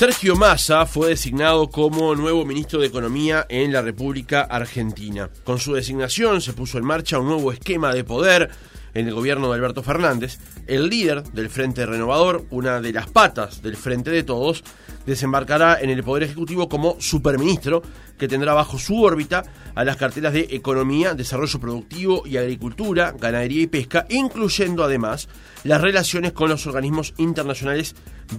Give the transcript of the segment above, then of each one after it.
Sergio Massa fue designado como nuevo ministro de Economía en la República Argentina. Con su designación se puso en marcha un nuevo esquema de poder en el gobierno de Alberto Fernández. El líder del Frente Renovador, una de las patas del Frente de Todos, desembarcará en el Poder Ejecutivo como superministro, que tendrá bajo su órbita a las carteras de Economía, Desarrollo Productivo y Agricultura, Ganadería y Pesca, incluyendo además las relaciones con los organismos internacionales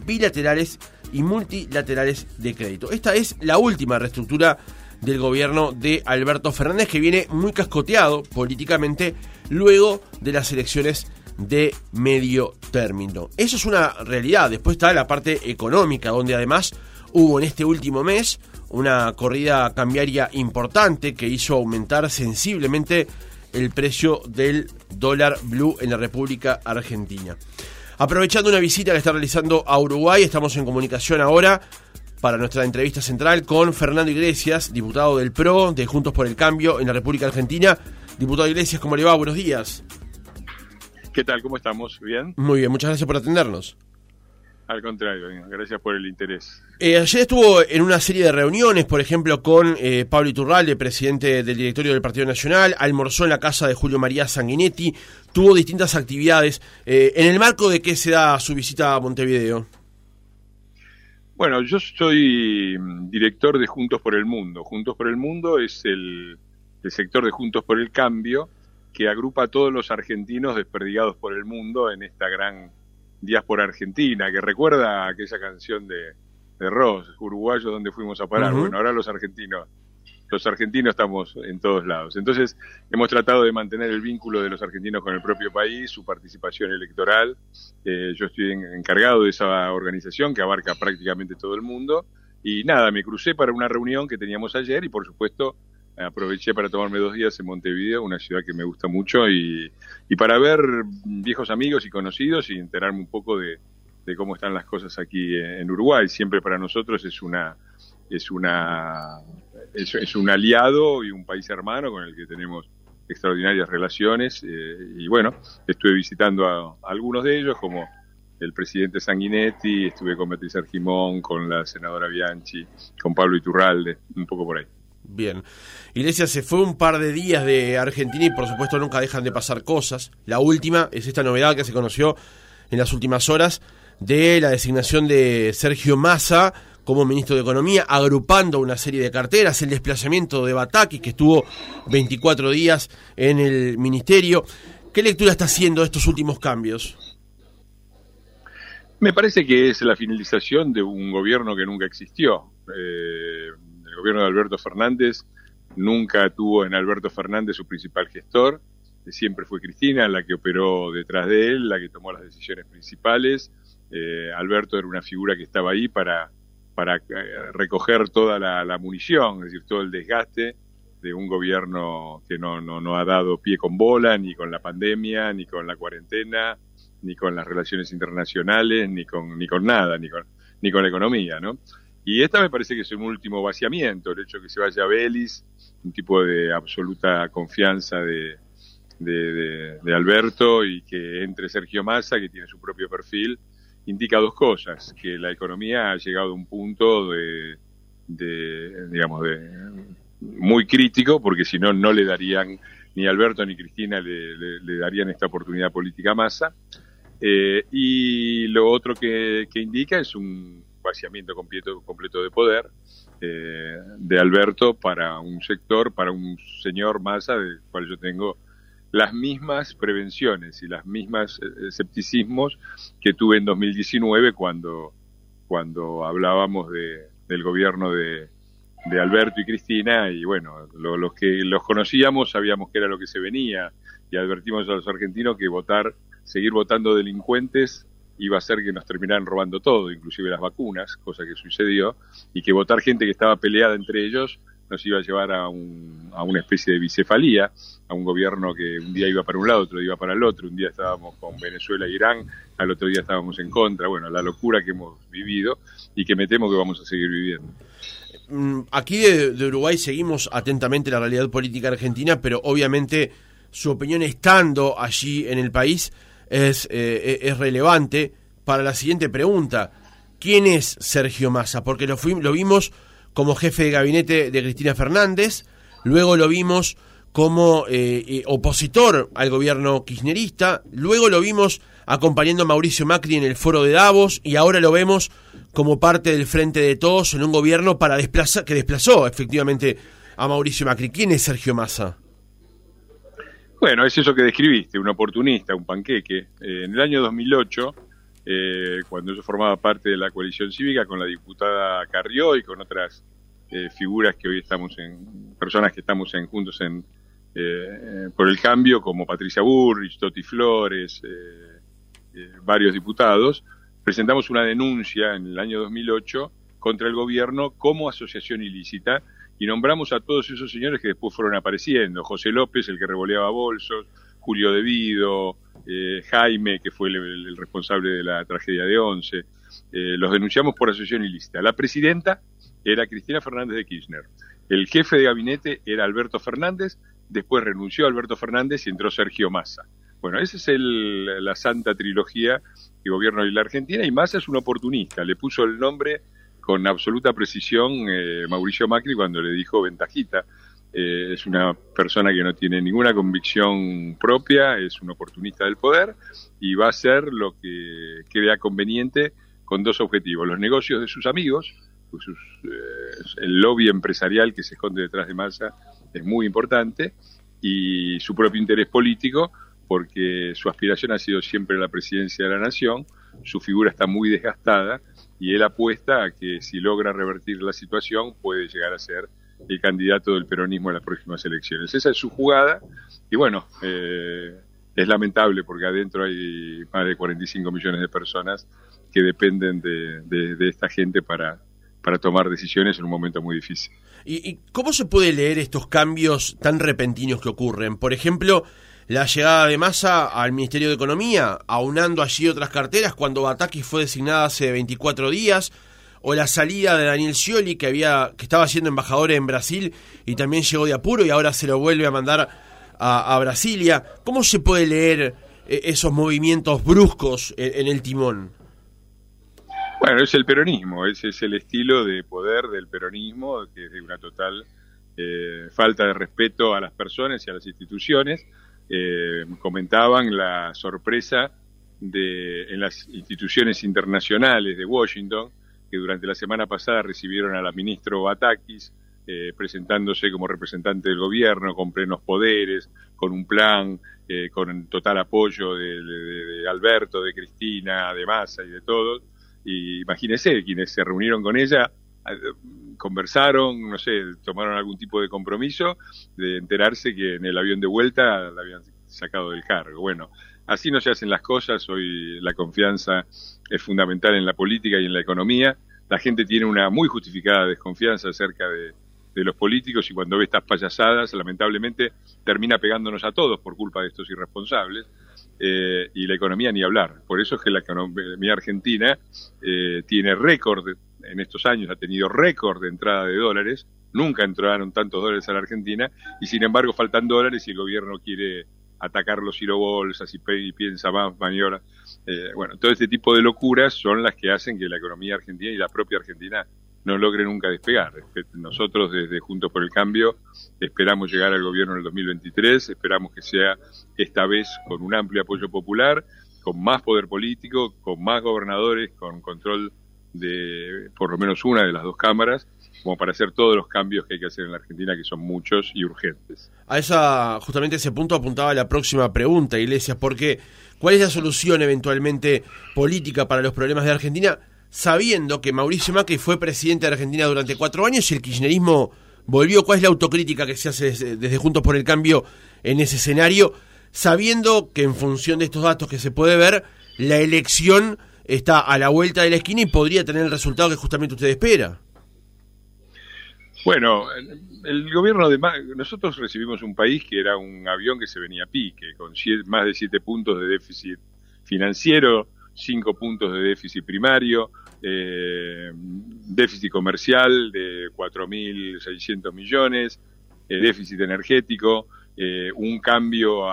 bilaterales y multilaterales de crédito. Esta es la última reestructura del gobierno de Alberto Fernández que viene muy cascoteado políticamente luego de las elecciones de medio término. Eso es una realidad. Después está la parte económica, donde además hubo en este último mes una corrida cambiaria importante que hizo aumentar sensiblemente el precio del dólar blue en la República Argentina. Aprovechando una visita que está realizando a Uruguay, estamos en comunicación ahora para nuestra entrevista central con Fernando Iglesias, diputado del PRO de Juntos por el Cambio en la República Argentina. Diputado Iglesias, ¿cómo le va? Buenos días. ¿Qué tal? ¿Cómo estamos? ¿Bien? Muy bien, muchas gracias por atendernos. Al contrario, gracias por el interés. Eh, ayer estuvo en una serie de reuniones, por ejemplo, con eh, Pablo Iturralde, presidente del directorio del Partido Nacional, almorzó en la casa de Julio María Sanguinetti, tuvo distintas actividades. Eh, ¿En el marco de qué se da su visita a Montevideo? Bueno, yo soy mm, director de Juntos por el Mundo. Juntos por el Mundo es el, el sector de Juntos por el Cambio que agrupa a todos los argentinos desperdigados por el mundo en esta gran diáspora argentina, que recuerda aquella canción de, de Ross, uruguayos donde fuimos a parar. Bueno, ahora los argentinos, los argentinos estamos en todos lados. Entonces, hemos tratado de mantener el vínculo de los argentinos con el propio país, su participación electoral. Eh, yo estoy encargado de esa organización que abarca prácticamente todo el mundo. Y nada, me crucé para una reunión que teníamos ayer y por supuesto aproveché para tomarme dos días en Montevideo, una ciudad que me gusta mucho, y, para ver viejos amigos y conocidos y enterarme un poco de, cómo están las cosas aquí en Uruguay. Siempre para nosotros es una es una es, un aliado y un país hermano con el que tenemos extraordinarias relaciones eh, y bueno estuve visitando a, a, algunos de ellos como el presidente Sanguinetti estuve con Beatriz Argimón con la senadora Bianchi con Pablo Iturralde un poco por ahí Bien. Iglesias se fue un par de días de Argentina y por supuesto nunca dejan de pasar cosas. La última es esta novedad que se conoció en las últimas horas de la designación de Sergio Massa como ministro de Economía, agrupando una serie de carteras, el desplazamiento de Batakis, que estuvo 24 días en el ministerio. ¿Qué lectura está haciendo estos últimos cambios? Me parece que es la finalización de un gobierno que nunca existió. Eh, el gobierno de Alberto Fernández nunca tuvo en Alberto Fernández su principal gestor, siempre fue Cristina la que operó detrás de él, la que tomó las decisiones principales. Eh, Alberto era una figura que estaba ahí para, para eh, recoger toda la, munición, es decir, todo el desgaste de un gobierno que no, no, no ha dado pie con bola, ni con la pandemia, ni con la cuarentena, ni con las relaciones internacionales, ni con, ni con nada, ni con, ni con la economía, ¿no? Y esta me parece que es un último vaciamiento, el hecho de que se vaya Belis, un tipo de absoluta confianza de, de, Alberto y que entre Sergio Massa, que tiene su propio perfil, indica dos cosas, que la economía ha llegado a un punto de, digamos, de muy crítico, porque si no, no le darían, ni Alberto ni Cristina le darían esta oportunidad política a Massa. Eh, y lo otro que, que indica es un vaciamiento completo, completo de poder eh, de Alberto para un sector, para un señor Massa, del cual yo tengo las mismas prevenciones y las mismas eh, escepticismos que tuve en 2019 cuando, cuando hablábamos de, del gobierno de, de Alberto y Cristina y bueno, lo, los que los conocíamos sabíamos que era lo que se venía y advertimos a los argentinos que votar, seguir votando delincuentes iba a ser que nos terminaran robando todo, inclusive las vacunas, cosa que sucedió, y que votar gente que estaba peleada entre ellos nos iba a llevar a, un, a una especie de bicefalía, a un gobierno que un día iba para un lado, otro día iba para el otro, un día estábamos con Venezuela e Irán, al otro día estábamos en contra, bueno, la locura que hemos vivido y que me temo que vamos a seguir viviendo. Mm, aquí de, de Uruguay seguimos atentamente la realidad política argentina, pero obviamente su opinión estando allí en el país es, eh, es relevante para la siguiente pregunta. ¿quién es Sergio Massa? Porque lo, lo vimos como jefe de gabinete de Cristina Fernández, luego lo vimos como eh, eh, opositor al gobierno kirchnerista, luego lo vimos acompañando a Mauricio Macri en el foro de Davos y ahora lo vemos como parte del Frente de Todos en un gobierno para que desplazó efectivamente a Mauricio Macri. ¿Quién es Sergio Massa? Bueno, es eso que describiste, un oportunista, un panqueque. Eh, en el año 2008, cuando yo formaba parte de la coalición cívica con la diputada Carrió y con otras figuras que hoy estamos en, personas que estamos en, juntos en, eh, por el cambio, como Patricia Burrich, Toti Flores, eh, eh, varios diputados, presentamos una denuncia en el año 2008 contra el gobierno como asociación ilícita y nombramos a todos esos señores que después fueron apareciendo. José López, el que revoleaba bolsos, Julio Devido, Jaime, que fue el, responsable de la tragedia de Once. los denunciamos por asociación ilícita. La presidenta era Cristina Fernández de Kirchner. El jefe de gabinete era Alberto Fernández después renunció Alberto Fernández y entró Sergio Massa. Bueno, esa es la santa trilogía que gobierna hoy la Argentina y Massa es un oportunista, le puso el nombre con absoluta precisión eh, Mauricio Macri cuando le dijo ventajita. Eh, es una persona que no tiene ninguna convicción propia, es un oportunista del poder y va a hacer lo que crea conveniente con dos objetivos, los negocios de sus amigos, pues eh, el lobby empresarial que se esconde detrás de Massa es muy importante, y su propio interés político, porque su aspiración ha sido siempre la presidencia de la nación, su figura está muy desgastada y él apuesta a que si logra revertir la situación puede llegar a ser el candidato del peronismo en las próximas elecciones. Esa es su jugada y bueno, eh, es lamentable porque adentro hay más de 45 millones de personas que dependen de esta gente para, para tomar decisiones en un momento muy difícil. ¿Y, cómo se puede leer estos cambios tan repentinos que ocurren? Por ejemplo, la llegada de Massa al Ministerio de Economía, aunando allí otras carteras cuando Batakis fue designada hace 24 días, o la salida de Daniel Scioli, que, había, que estaba siendo embajador en Brasil y también llegó de apuro y ahora se lo vuelve a mandar a, Brasilia. ¿Cómo se puede leer eh, esos movimientos bruscos en el timón? Bueno, es el peronismo, ese es el estilo de poder del peronismo, que es de una total eh, falta de respeto a las personas y a las instituciones. Eh, comentaban la sorpresa de, en las instituciones internacionales de Washington, que durante la semana pasada recibieron a la ministra Batakis, eh, presentándose como representante del gobierno, con plenos poderes, con un plan, con total apoyo de, de, Alberto, de Cristina, de Massa y de todos. Y imagínese, quienes se reunieron con ella eh, conversaron, no sé, tomaron algún tipo de compromiso de enterarse que en el avión de vuelta la habían sacado del cargo. Bueno, así no se hacen las cosas, hoy la confianza es fundamental en la política y en la economía. La gente tiene una muy justificada desconfianza acerca de, los políticos y cuando ve estas payasadas, lamentablemente, termina pegándonos a todos por culpa de estos irresponsables. Eh, y la economía ni hablar. Por eso es que la economía argentina eh, tiene récord en estos años, ha tenido récord de entrada de dólares, nunca entraron tantos dólares a la Argentina y sin embargo faltan dólares y el gobierno quiere atacar los girobolsas y, y piensa más maniobra. Eh, bueno, todo este tipo de locuras son las que hacen que la economía argentina y la propia Argentina no logre nunca despegar. Nosotros desde Juntos por el Cambio esperamos llegar al gobierno en el 2023, esperamos que sea esta vez con un amplio apoyo popular, con más poder político, con más gobernadores, con control de por lo menos una de las dos cámaras, como para hacer todos los cambios que hay que hacer en la Argentina, que son muchos y urgentes. A esa, justamente ese punto apuntaba la próxima pregunta, Iglesias, porque ¿cuál es la solución eventualmente política para los problemas de Argentina? sabiendo que Mauricio Macri fue presidente de Argentina durante cuatro años y el kirchnerismo volvió. ¿Cuál es la autocrítica que se hace desde, Juntos por el Cambio en ese escenario? Sabiendo que en función de estos datos que se puede ver, la elección está a la vuelta de la esquina y podría tener el resultado que justamente usted espera. Bueno, el gobierno de nosotros recibimos un país que era un avión que se venía a pique, con más de siete puntos de déficit financiero, cinco puntos de déficit primario, eh, déficit comercial de 4.600 millones, eh, déficit energético, eh, un cambio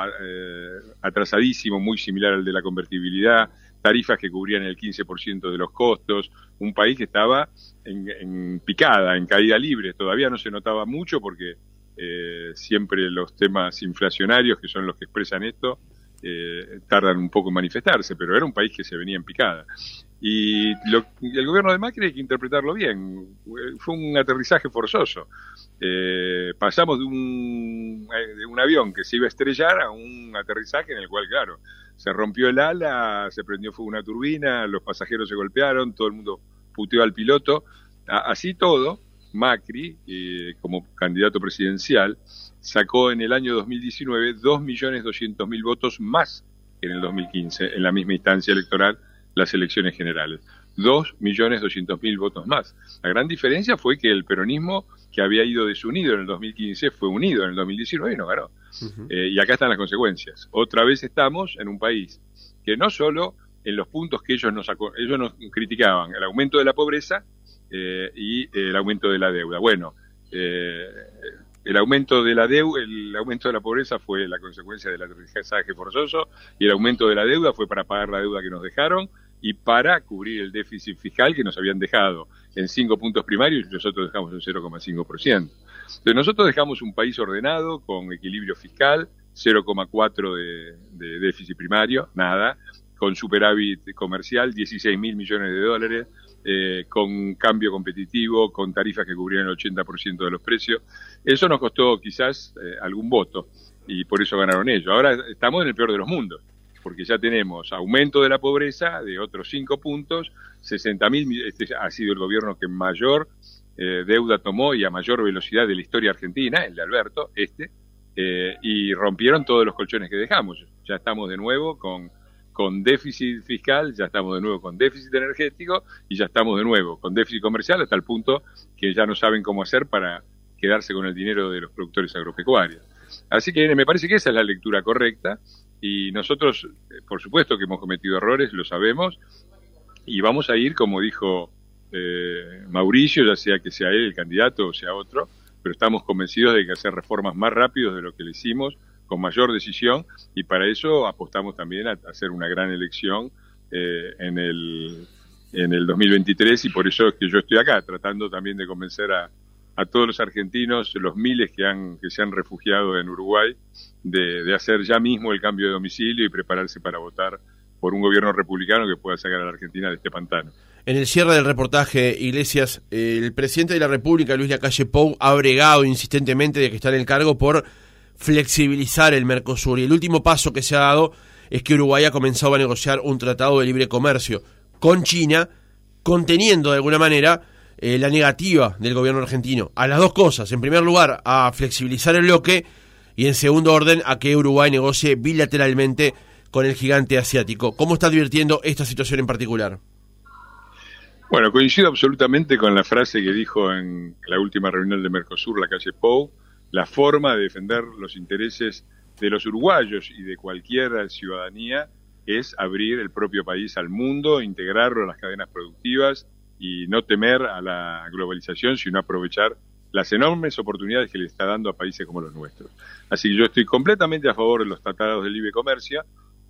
atrasadísimo, muy similar al de la convertibilidad, tarifas que cubrían el 15% de los costos, un país que estaba en, picada, en caída libre. Todavía no se notaba mucho porque eh, siempre los temas inflacionarios, que son los que expresan esto, eh, tardan un poco en manifestarse, pero era un país que se venía en picada. Y el gobierno de Macri hay que interpretarlo bien. Fue un aterrizaje forzoso. Eh, pasamos de un, de un avión que se iba a estrellar a un aterrizaje en el cual, claro, se rompió el ala, se prendió fuego una turbina, los pasajeros se golpearon, todo el mundo puteó al piloto. así todo, Macri, eh, como candidato presidencial, sacó en el año 2019 2.200.000 votos más que en el 2015, en la misma instancia electoral, las elecciones generales. 2.200.000 votos más. La gran diferencia fue que el peronismo, que había ido desunido en el 2015, fue unido en el 2019 y no ganó. Eh, y acá están las consecuencias. Otra vez estamos en un país que no solo en los puntos que ellos nos, ellos nos criticaban, el aumento de la pobreza eh, y el aumento de la deuda. Bueno, eh, el aumento de la deuda, el aumento de la pobreza fue la consecuencia del aterrizaje forzoso y el aumento de la deuda fue para pagar la deuda que nos dejaron y para cubrir el déficit fiscal que nos habían dejado en cinco puntos primarios y nosotros dejamos un 0,5%. Entonces nosotros dejamos un país ordenado con equilibrio fiscal, 0,4 de, de déficit primario, nada, con superávit comercial, 16 mil millones de dólares, eh, con cambio competitivo, con tarifas que cubrían el 80% de los precios. Eso nos costó quizás eh, algún voto y por eso ganaron ellos. Ahora estamos en el peor de los mundos porque ya tenemos aumento de la pobreza de otros cinco puntos, 60 mil, este ha sido el gobierno que mayor eh, deuda tomó y a mayor velocidad de la historia argentina, el de Alberto, este, eh, y rompieron todos los colchones que dejamos. Ya estamos de nuevo con, con déficit fiscal, ya estamos de nuevo con déficit energético y ya estamos de nuevo con déficit comercial hasta el punto que ya no saben cómo hacer para quedarse con el dinero de los productores agropecuarios. Así que me parece que esa es la lectura correcta y nosotros, eh, por supuesto que hemos cometido errores, lo sabemos, y vamos a ir, como dijo eh, Mauricio, ya sea que sea él el candidato o sea otro, pero estamos convencidos de que hacer reformas más rápidos de lo que le hicimos, con mayor decisión, y para eso apostamos también a, hacer una gran elección eh, en, el, en el 2023, y por eso es que yo estoy acá, tratando también de convencer a, a todos los argentinos, los miles que, han, que se han refugiado en Uruguay, de, hacer ya mismo el cambio de domicilio y prepararse para votar por un gobierno republicano que pueda sacar a la Argentina de este pantano. En el cierre del reportaje, Iglesias, el presidente de la República, Luis Lacalle Pou, ha bregado insistentemente de que está en el cargo por flexibilizar el Mercosur. Y el último paso que se ha dado es que Uruguay ha comenzado a negociar un tratado de libre comercio con China, conteniendo de alguna manera eh, la negativa del gobierno argentino a las dos cosas. En primer lugar, a flexibilizar el bloque y en segundo orden, a que Uruguay negocie bilateralmente con el gigante asiático. ¿Cómo está advirtiendo esta situación en particular? Bueno, coincido absolutamente con la frase que dijo en la última reunión de Mercosur, la calle Pou, la forma de defender los intereses de los uruguayos y de cualquier ciudadanía es abrir el propio país al mundo, integrarlo a las cadenas productivas, y no temer a la globalización, sino aprovechar las enormes oportunidades que le está dando a países como los nuestros. Así que yo estoy completamente a favor de los tratados de libre comercio,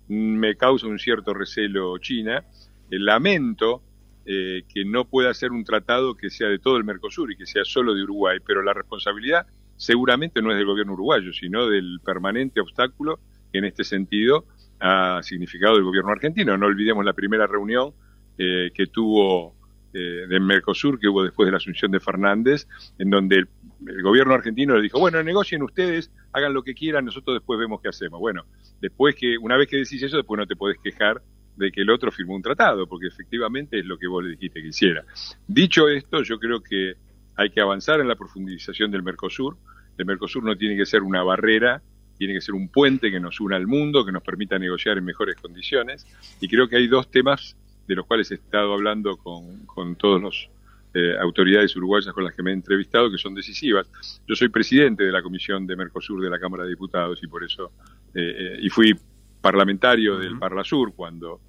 me causa un cierto recelo China, lamento eh, que no pueda ser un tratado que sea de todo el Mercosur y que sea solo de Uruguay, pero la responsabilidad seguramente no es del gobierno uruguayo, sino del permanente obstáculo que en este sentido ha significado el gobierno argentino. No olvidemos la primera reunión eh, que tuvo eh, de Mercosur que hubo después de la asunción de Fernández, en donde el, gobierno argentino le dijo, bueno, negocien ustedes, hagan lo que quieran, nosotros después vemos qué hacemos. Bueno, después que, una vez que decís eso, después no te podés quejar de que el otro firmó un tratado, porque efectivamente es lo que vos le dijiste que hiciera. Dicho esto, yo creo que hay que avanzar en la profundización del Mercosur. El Mercosur no tiene que ser una barrera, tiene que ser un puente que nos una al mundo, que nos permita negociar en mejores condiciones. Y creo que hay dos temas de los cuales he estado hablando con, con todas las eh, autoridades uruguayas con las que me he entrevistado, que son decisivas. Yo soy presidente de la Comisión de Mercosur de la Cámara de Diputados y por eso, eh, eh, y fui parlamentario del Parlasur cuando,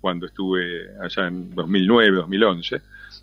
cuando estuve allá en 2009, 2011.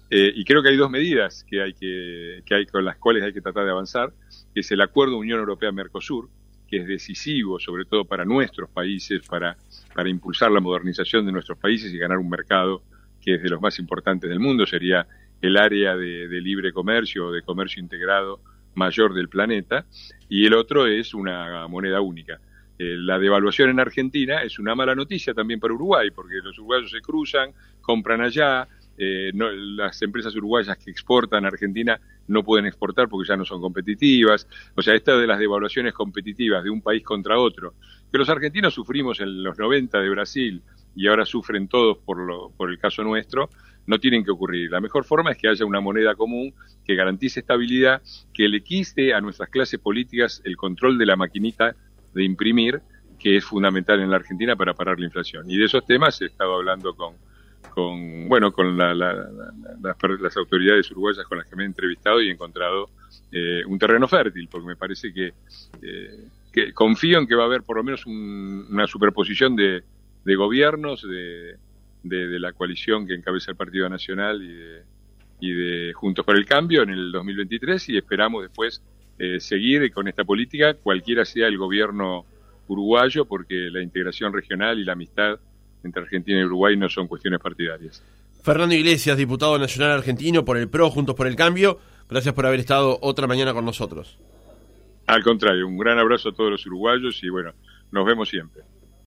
y creo que hay dos medidas que hay que, que hay, con las cuales hay que tratar de avanzar, que es el Acuerdo Unión Europea-Mercosur, que es decisivo, sobre todo para nuestros países, para para impulsar la modernización de nuestros países y ganar un mercado que es de los más importantes del mundo, sería el área de, libre comercio o de comercio integrado mayor del planeta, y el otro es una moneda única. Eh, la devaluación en Argentina es una mala noticia también para Uruguay, porque los uruguayos se cruzan, compran allá, eh, las empresas uruguayas que exportan a Argentina no pueden exportar porque ya no son competitivas. O sea, esta de las devaluaciones competitivas de un país contra otro, que los argentinos sufrimos en los 90 de Brasil y ahora sufren todos por, lo, por el caso nuestro, no tienen que ocurrir. La mejor forma es que haya una moneda común que garantice estabilidad, que le quiste a nuestras clases políticas el control de la maquinita de imprimir, que es fundamental en la Argentina para parar la inflación. Y de esos temas he estado hablando con, con bueno, con las, autoridades uruguayas con las que me he entrevistado y he encontrado eh, un terreno fértil, porque me parece que, eh, que, confío en que va a haber por lo menos una superposición de, de gobiernos, de, de, la coalición que encabeza el Partido Nacional y de, y de Juntos por el Cambio en el 2023 y esperamos después eh, seguir con esta política, cualquiera sea el gobierno uruguayo, porque la integración regional y la amistad entre Argentina y Uruguay no son cuestiones partidarias. Fernando Iglesias, diputado nacional argentino por el PRO, Juntos por el Cambio, gracias por haber estado otra mañana con nosotros. Al contrario, un gran abrazo a todos los uruguayos y bueno, nos vemos siempre.